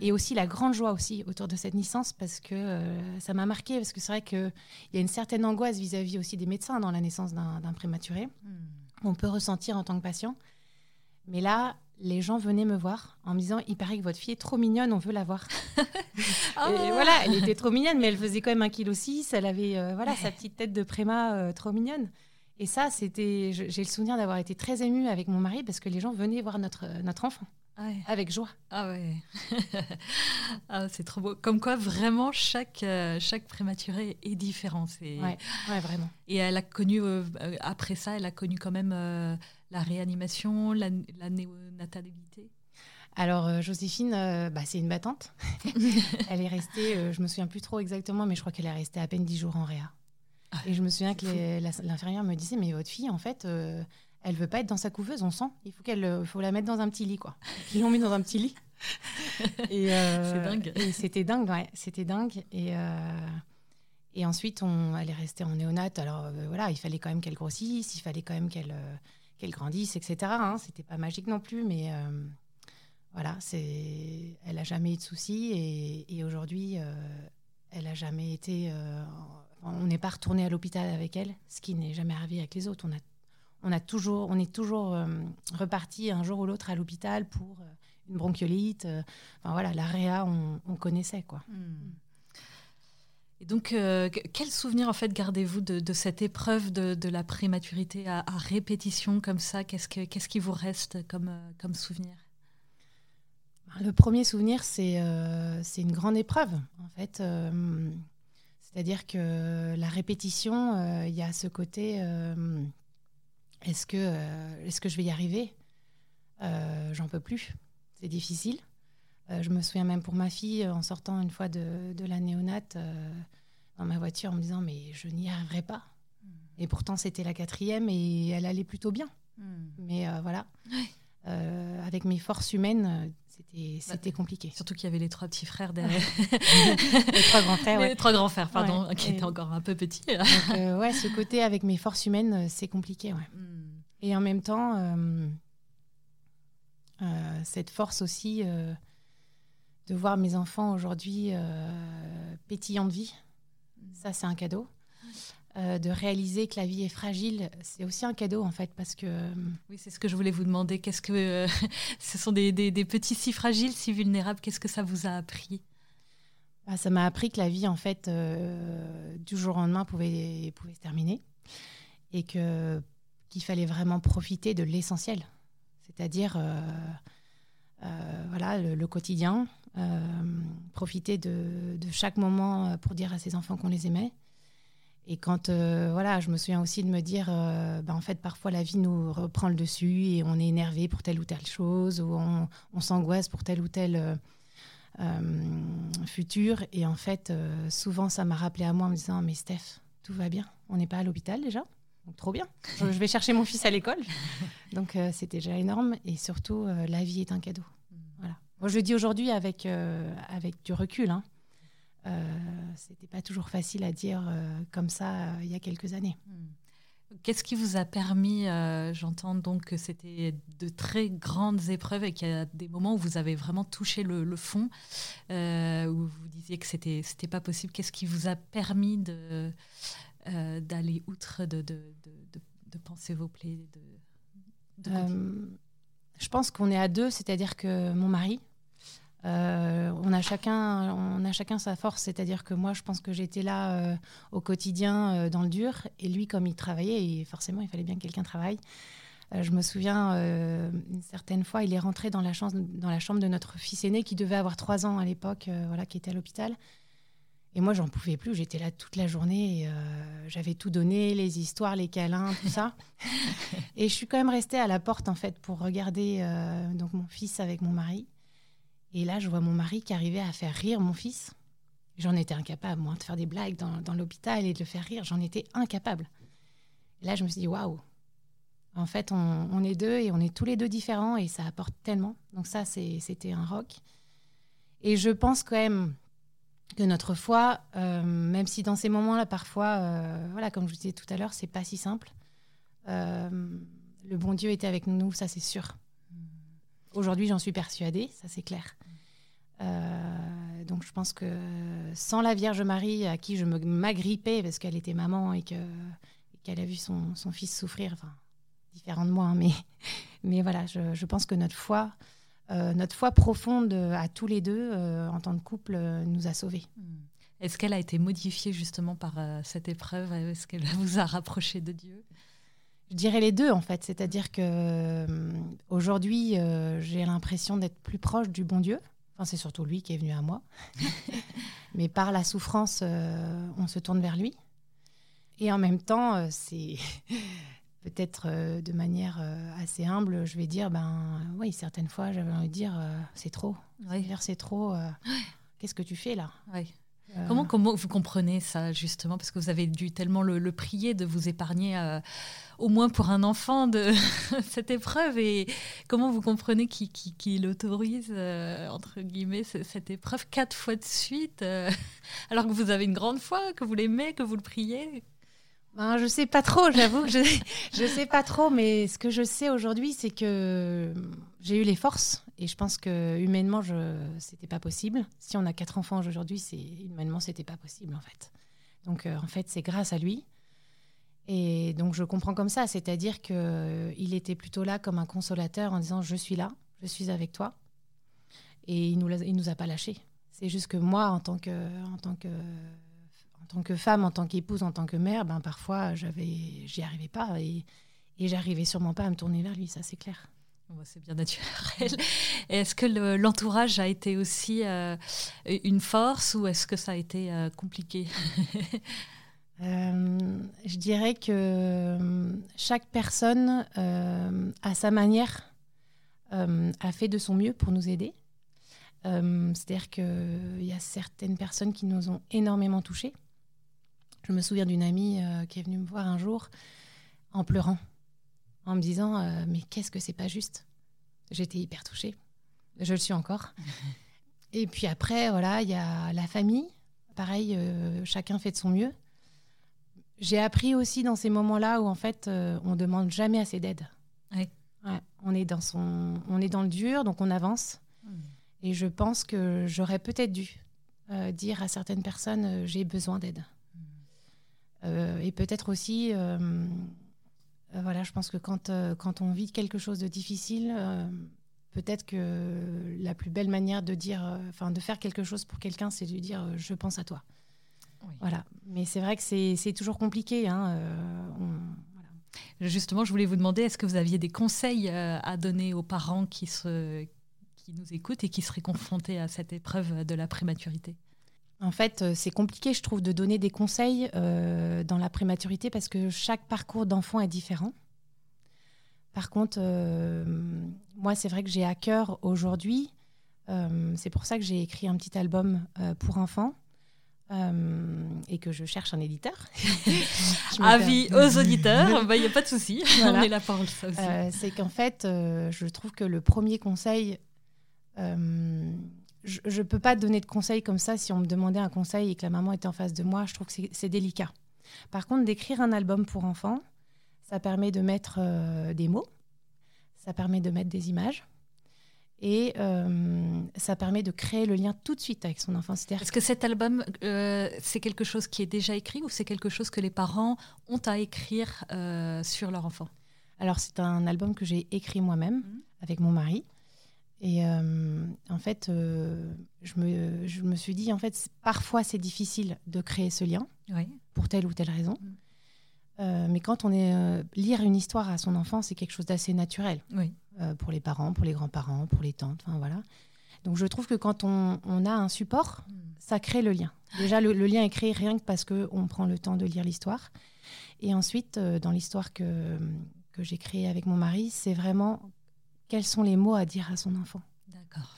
Et aussi la grande joie aussi autour de cette naissance parce que euh, ça m'a marqué parce que c'est vrai qu'il y a une certaine angoisse vis-à-vis aussi des médecins dans la naissance d'un prématuré. Hmm. On peut ressentir en tant que patient. Mais là, les gens venaient me voir en me disant il paraît que votre fille est trop mignonne, on veut la voir. Et voilà, elle était trop mignonne, mais elle faisait quand même un kilo 6, elle avait euh, voilà sa petite tête de préma euh, trop mignonne. Et ça, c'était, j'ai le souvenir d'avoir été très émue avec mon mari parce que les gens venaient voir notre, notre enfant. Avec joie. Ah ouais. ah, c'est trop beau. Comme quoi, vraiment, chaque, euh, chaque prématuré est différent. Ouais, ouais, vraiment. Et elle a connu, euh, après ça, elle a connu quand même euh, la réanimation, la, la néonatalité alors, Joséphine, bah, c'est une battante. elle est restée, je me souviens plus trop exactement, mais je crois qu'elle est restée à peine dix jours en réa. Ah, et je me souviens que l'infirmière me disait, mais votre fille, en fait, elle veut pas être dans sa couveuse, on sent. Il faut qu'elle, euh, faut la mettre dans un petit lit, quoi. Ils l'ont mis dans un petit lit. et euh, c'est dingue. Et c'était dingue, ouais, c'était dingue. Et euh, et ensuite, on, elle est restée en néonate. Alors voilà, il fallait quand même qu'elle grossisse, il fallait quand même qu'elle qu'elle grandisse, etc. Hein. C'était pas magique non plus, mais voilà, c'est, elle a jamais eu de soucis et, et aujourd'hui, elle a jamais été. on n'est pas retourné à l'hôpital avec elle, ce qui n'est jamais arrivé avec les autres. On a on, a toujours, on est toujours euh, reparti un jour ou l'autre à l'hôpital pour euh, une bronchiolite. Euh, enfin voilà, la on, on, connaissait quoi. Hmm. Et donc, quel souvenir en fait gardez-vous de, cette épreuve de, la prématurité à, répétition comme ça? Qu'est-ce, qu'est-ce qui vous reste comme, comme souvenir? Le premier souvenir, c'est, c'est une grande épreuve en fait. c'est-à-dire que la répétition, il y a ce côté est-ce que, euh, est que je vais y arriver? Euh, J'en peux plus. C'est difficile. Euh, je me souviens même pour ma fille, en sortant une fois de, de la néonate dans ma voiture, en me disant Mais je n'y arriverai pas. Hmm. Et pourtant, c'était la quatrième et elle allait plutôt bien. Hmm. Mais voilà. Avec mes forces humaines, c'était, Bah, c'était compliqué. Surtout qu'il y avait les trois petits frères derrière. les trois grands frères, ouais. Les trois grands frères, pardon, Ouais, qui et- étaient encore un peu petits. Donc, euh, ouais, ce côté avec mes forces humaines, euh, c'est compliqué, ouais. Hmm. Et en même temps, euh, euh, cette force aussi euh, de voir mes enfants aujourd'hui euh, pétillants de vie, ça c'est un cadeau. Euh, de réaliser que la vie est fragile, c'est aussi un cadeau en fait, parce que euh, Oui, c'est ce que je voulais vous demander. Qu'est-ce que euh, ce sont des, des- des petits si fragiles, si vulnérables Qu'est-ce que ça vous a appris? Bah, ça m'a appris que la vie en fait, euh, du jour au lendemain, pouvait, pouvait se terminer et que qu'il fallait vraiment profiter de l'essentiel, c'est-à-dire voilà le, le quotidien, profiter de, de chaque moment pour dire à ses enfants qu'on les aimait. Et quand euh, voilà, je me souviens aussi de me dire, euh, bah, en fait, parfois la vie nous reprend le dessus et on est énervé pour telle ou telle chose ou on, on s'angoisse pour tel ou tel euh, futur. Et en fait, souvent, ça m'a rappelé à moi en me disant, mais Steph, tout va bien. On n'est pas à l'hôpital déjà. Donc, trop bien. Je, vais chercher mon fils à l'école. Donc, c'était déjà énorme. Et surtout, la vie est un cadeau. Voilà. Moi, je le dis aujourd'hui avec, avec du recul. Hein. Euh, C'était pas toujours facile à dire euh, comme ça euh, il y a quelques années. Qu'est-ce qui vous a permis, j'entends donc que c'était de très grandes épreuves et qu'il y a des moments où vous avez vraiment touché le, le fond, où vous disiez que c'était pas possible. Qu'est-ce qui vous a permis de euh, d'aller outre, de, de, de, de, de penser vos plaies, de, Euh, je pense qu'on est à deux, c'est-à-dire que mon mari, euh, on, a chacun, on a chacun sa force, c'est-à-dire que moi, je pense que j'étais là euh, au quotidien euh, dans le dur, et lui, comme il travaillait, et forcément, il fallait bien que quelqu'un travaille. Je me souviens, une certaine fois, il est rentré dans la, chambre, dans la chambre de notre fils aîné, qui devait avoir trois ans à l'époque, voilà, qui était à l'hôpital. Et moi, j'en pouvais plus. J'étais là toute la journée. euh, J'avais tout donné, les histoires, les câlins, tout ça. et je suis quand même restée à la porte, en fait, pour regarder euh, donc mon fils avec mon mari. Et là, je vois mon mari qui arrivait à faire rire mon fils. J'en étais incapable, moi, de faire des blagues dans, l'hôpital et de le faire rire. J'en étais incapable. Et là, je me suis dit, waouh. En fait, on, est deux et on est tous les deux différents et ça apporte tellement. Donc ça, c'était un rock. Et je pense quand même que notre foi, euh, même si dans ces moments-là, parfois, euh, voilà, comme je vous disais tout à l'heure, c'est pas si simple. euh, le bon Dieu était avec nous, ça c'est sûr. Aujourd'hui, j'en suis persuadée, ça c'est clair. Euh, donc je pense que sans la Vierge Marie, à qui je m'agrippais parce qu'elle était maman et que- et qu'elle a vu son, fils souffrir, enfin, différent de moi, hein, mais, mais voilà, je, pense que notre foi, euh, notre foi profonde euh, à tous les deux, en tant que couple, nous a sauvés. Est-ce qu'elle a été modifiée justement par cette épreuve? Est-ce qu'elle vous a rapproché de Dieu? Je dirais les deux en fait, c'est-à-dire que euh, aujourd'hui euh, j'ai l'impression d'être plus proche du bon Dieu. Enfin, c'est surtout lui qui est venu à moi. Mais par la souffrance, euh, on se tourne vers lui. Et en même temps, euh, c'est peut-être de manière assez humble, je vais dire, ben oui, certaines fois j'avais envie de dire, c'est trop. Oui. C'est trop. Qu'est-ce que tu fais là? Comment, comment vous comprenez ça justement? Parce que vous avez dû tellement le, prier de vous épargner, euh, au moins pour un enfant, de cette épreuve. Et comment vous comprenez qu'il qu'il- qu'il autorise, euh, entre guillemets, ce- cette épreuve quatre fois de suite, euh, alors que vous avez une grande foi, que vous l'aimez, que vous le priez? Ben, je sais pas trop, j'avoue que je, je sais pas trop, mais ce que je sais aujourd'hui, c'est que j'ai eu les forces et je pense que humainement, je c'était pas possible. Si on a quatre enfants aujourd'hui, c'est humainement, c'était pas possible en fait. Donc euh, en fait, c'est grâce à lui. Et donc je comprends comme ça, c'est-à-dire que euh, il était plutôt là comme un consolateur en disant je suis là, je suis avec toi, et il nous nous a pas lâchés. C'est juste que moi, en tant que femme, en tant qu'épouse, en tant que mère, ben parfois j'y arrivais pas et, et j'arrivais sûrement pas à me tourner vers lui, ça c'est clair. C'est bien naturel. Est-ce que le- l'entourage a été aussi euh, une force ou est-ce que ça a été euh, compliqué? Euh, je dirais que chaque personne, à sa manière, a fait de son mieux pour nous aider. C'est-à-dire qu'il y a certaines personnes qui nous ont énormément touchés. Je me souviens d'une amie qui est venue me voir un jour en pleurant, en me disant euh, Mais qu'est-ce que c'est pas juste? J'étais hyper touchée. Je le suis encore. Et puis après, voilà, il y a la famille. Pareil, euh, chacun fait de son mieux. J'ai appris aussi dans ces moments-là où en fait, euh, on demande jamais assez d'aide. on est dans son, on est dans le dur, donc on avance. Hmm. Et je pense que j'aurais peut-être dû euh, dire à certaines personnes j'ai besoin d'aide. Hmm. et peut-être aussi, voilà, je pense que quand, quand on vit quelque chose de difficile, peut-être que la plus belle manière de dire, euh, enfin, de faire quelque chose pour quelqu'un, c'est de dire euh, je pense à toi. Voilà. Mais c'est vrai que c'est toujours compliqué. Hein, euh, Justement, je voulais vous demander, est-ce que vous aviez des conseils à donner aux parents qui, se, qui nous écoutent et qui seraient confrontés à cette épreuve de la prématurité? En fait, c'est compliqué, je trouve, de donner des conseils dans la prématurité parce que chaque parcours d'enfant est différent. Par contre, euh, moi, c'est vrai que j'ai à cœur aujourd'hui, euh, c'est pour ça que j'ai écrit un petit album euh, pour enfants. et que je cherche un éditeur. Avis aux auditeurs, il n'y a pas de souci, on est là pour ça aussi. c'est qu'en fait, je trouve que le premier conseil, je ne peux pas donner de conseils comme ça si on me demandait un conseil et que la maman était en face de moi, je trouve que c'est délicat. Par contre, d'écrire un album pour enfants, ça permet de mettre euh, des mots, ça permet de mettre des images. Et euh, ça permet de créer le lien tout de suite avec son enfant. Est-ce que cet album, euh, c'est quelque chose qui est déjà écrit ou c'est quelque chose que les parents ont à écrire sur leur enfant? Alors, c'est un album que j'ai écrit moi-même mmh. avec mon mari. Et en fait, je me, je, me, suis dit, en fait, parfois c'est difficile de créer ce lien pour telle ou telle raison. Mmh. Euh, mais quand on est euh, lire une histoire à son enfant, c'est quelque chose d'assez naturel euh, pour les parents, pour les grands-parents, pour les tantes, enfin voilà. Donc je trouve que quand on, a un support, hmm. ça crée le lien. Déjà le, lien est créé rien que parce que on prend le temps de lire l'histoire. Et ensuite, dans l'histoire que, que j'ai créée avec mon mari, c'est vraiment quels sont les mots à dire à son enfant. D'accord.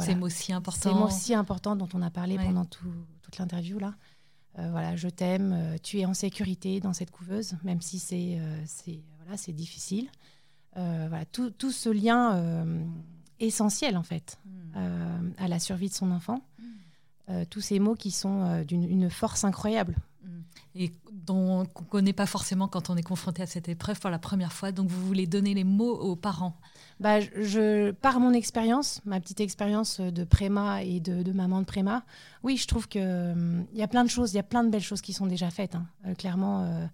Ces mots si importants. Ces mots si importants dont on a parlé pendant toute l'interview là. Euh, voilà, je t'aime, euh, tu es en sécurité dans cette couveuse, même si c'est euh, voilà, difficile. voilà, tout, tout, ce lien essentiel en fait hmm. à la survie de son enfant. Hmm. tous ces mots qui sont d'une force incroyable. Et dont on ne connaît pas forcément quand on est confronté à cette épreuve pour la première fois. Donc vous voulez donner les mots aux parents bah, je, par mon expérience, ma petite expérience de préma et de, maman de préma, oui, je trouve qu'il hum, y a plein de choses, il y a plein de belles choses qui sont déjà faites. Hein. Euh, clairement, euh,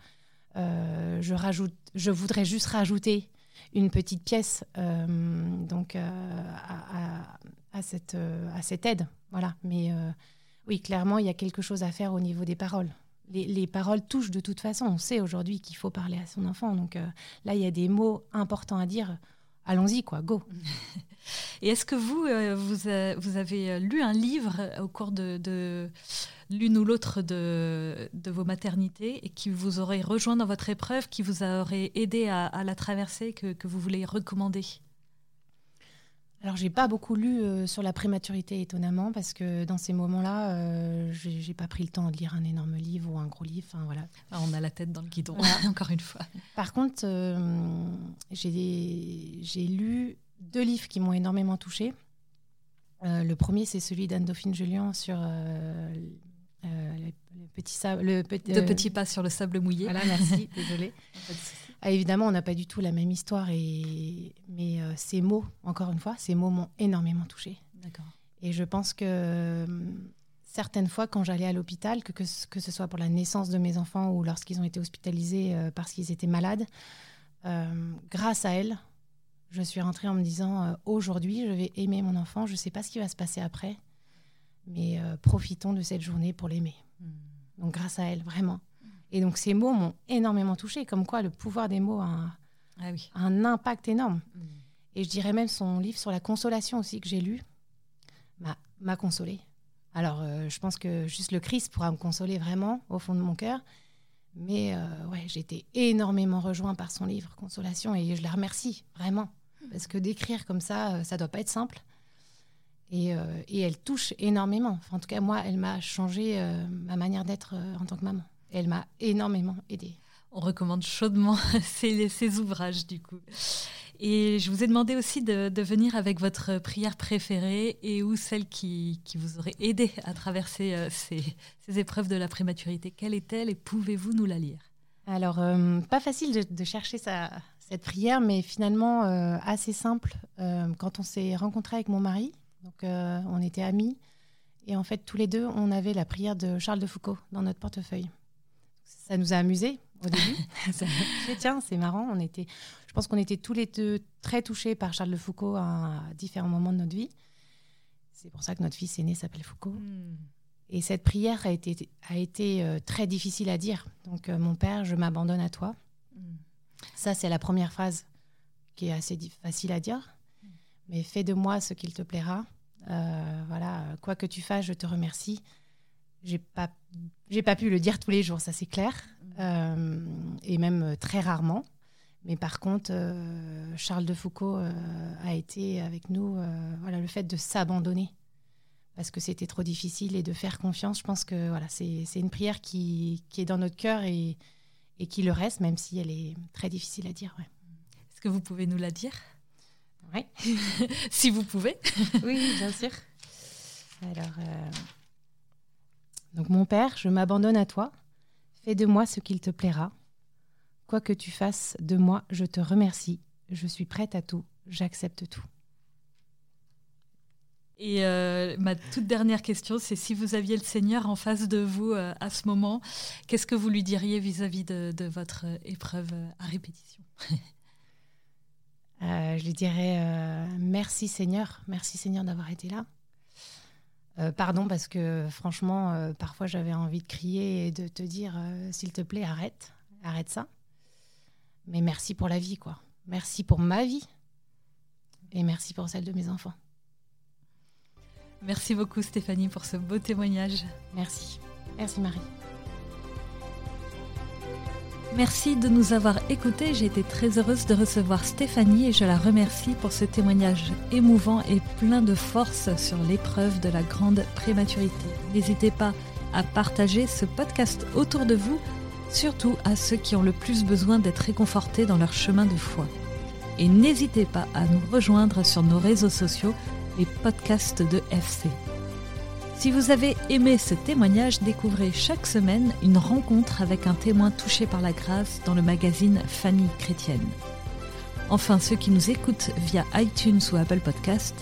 euh, je, rajoute, je voudrais juste rajouter une petite pièce donc, à, cette, à cette aide. Voilà. Mais oui, clairement, il y a quelque chose à faire au niveau des paroles. Les, les, paroles touchent de toute façon. On sait aujourd'hui qu'il faut parler à son enfant. Donc là, il y a des mots importants à dire allons-y, quoi, go. Et est-ce que vous, euh, vous, euh, vous, avez euh, lu un livre au cours de, l'une ou l'autre de, vos maternités et qui vous aurait rejoint dans votre épreuve, qui vous aurait aidé à, la traverser, que vous voulez recommander? Alors, j'ai pas beaucoup lu euh, sur la prématurité, étonnamment, parce que dans ces moments-là, euh, je j'ai pas pris le temps de lire un énorme livre ou un gros livre. Enfin, voilà. Ah, on a la tête dans le guidon, encore une fois. Par contre, euh, j'ai lu deux livres qui m'ont énormément touchée. le premier, c'est celui d'Anne-Dauphine Julien sur le petit le, pas sur le sable mouillé. Voilà, merci, désolée. Ah, évidemment, on n'a pas du tout la même histoire, et... mais euh, ces mots, encore une fois, ces mots m'ont énormément touchée. D'accord. Et je pense que hum, certaines fois, quand j'allais à l'hôpital, que, que, ce soit pour la naissance de mes enfants ou lorsqu'ils ont été hospitalisés euh, parce qu'ils étaient malades, euh, grâce à elle, je suis rentrée en me disant aujourd'hui, je vais aimer mon enfant, je ne sais pas ce qui va se passer après, mais profitons de cette journée pour l'aimer. Hmm. Donc grâce à elle, vraiment. Et donc ces mots m'ont énormément touchée, comme quoi le pouvoir des mots a un, ah un impact énorme. Mm. Et je dirais même son livre sur la consolation aussi que j'ai lu m'a consolée. Alors euh, je pense que juste le Christ pourra me consoler vraiment au fond de mon cœur. Mais euh, ouais, j'ai été énormément rejoint par son livre Consolation et je la remercie vraiment. Parce que d'écrire comme ça, euh, ça doit pas être simple. Et, et elle touche énormément. en tout cas, moi, elle m'a changé ma manière d'être en tant que maman elle m'a énormément aidée. On recommande chaudement ces, ouvrages du coup. Et je vous ai demandé aussi de, venir avec votre prière préférée et ou celle qui, vous aurait aidé à traverser euh, ces, épreuves de la prématurité. Quelle est-elle et pouvez-vous nous la lire? Alors, euh, pas facile de, chercher cette prière, mais finalement euh, assez simple. quand on s'est rencontré avec mon mari, donc on était amis, et en fait tous les deux, on avait la prière de Charles de Foucault dans notre portefeuille. Ça nous a amusés au début. tiens, c'est marrant. On était, je pense qu'on était tous les deux très touchés par Charles de Foucault à différents moments de notre vie. C'est pour ça que notre fils aîné s'appelle Foucault. Hmm. Et cette prière a été, a été euh, très difficile à dire. Donc, euh, mon père, je m'abandonne à toi. Hmm. Ça, c'est la première phrase qui est assez facile à dire. Hmm. Mais fais de moi ce qu'il te plaira. Euh, voilà, quoi que tu fasses, je te remercie. J'ai pas, j'ai pas pu le dire tous les jours, ça c'est clair. Euh, et même euh, très rarement. Mais par contre, euh, Charles de Foucault a été avec nous, voilà, le fait de s'abandonner parce que c'était trop difficile et de faire confiance. Je pense que voilà, c'est une prière qui, qui, est dans notre cœur et, et, qui le reste, même si elle est très difficile à dire. Ouais. Est-ce que vous pouvez nous la dire? Oui. si vous pouvez. oui, bien sûr. Alors, donc mon Père, je m'abandonne à toi. Fais de moi ce qu'il te plaira. Quoi que tu fasses de moi, je te remercie. Je suis prête à tout. J'accepte tout. Et euh, ma toute dernière question, c'est si vous aviez le Seigneur en face de vous euh, à ce moment, qu'est-ce que vous lui diriez vis-à-vis de, votre épreuve à répétition? Euh, Je lui dirais merci Seigneur, merci Seigneur d'avoir été là. Euh, pardon, parce que franchement, euh, parfois j'avais envie de crier et de te dire, euh, s'il te plaît, arrête, arrête ça. Mais merci pour la vie, quoi. Merci pour ma vie et merci pour celle de mes enfants. Merci beaucoup Stéphanie pour ce beau témoignage. Merci. Merci Marie. Merci de nous avoir écoutés. J'ai été très heureuse de recevoir Stéphanie et je la remercie pour ce témoignage émouvant et plein de force sur l'épreuve de la grande prématurité. N'hésitez pas à partager ce podcast autour de vous, surtout à ceux qui ont le plus besoin d'être réconfortés dans leur chemin de foi. Et n'hésitez pas à nous rejoindre sur nos réseaux sociaux, les podcasts de FC. Si vous avez aimé ce témoignage, découvrez chaque semaine une rencontre avec un témoin touché par la grâce dans le magazine Famille chrétienne. Enfin, ceux qui nous écoutent via iTunes ou Apple Podcast,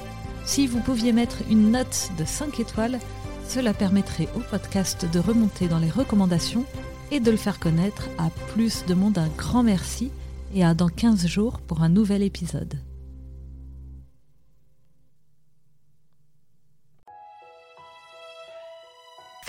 si vous pouviez mettre une note de 5 étoiles, cela permettrait au podcast de remonter dans les recommandations et de le faire connaître à plus de monde. Un grand merci et à dans 15 jours pour un nouvel épisode.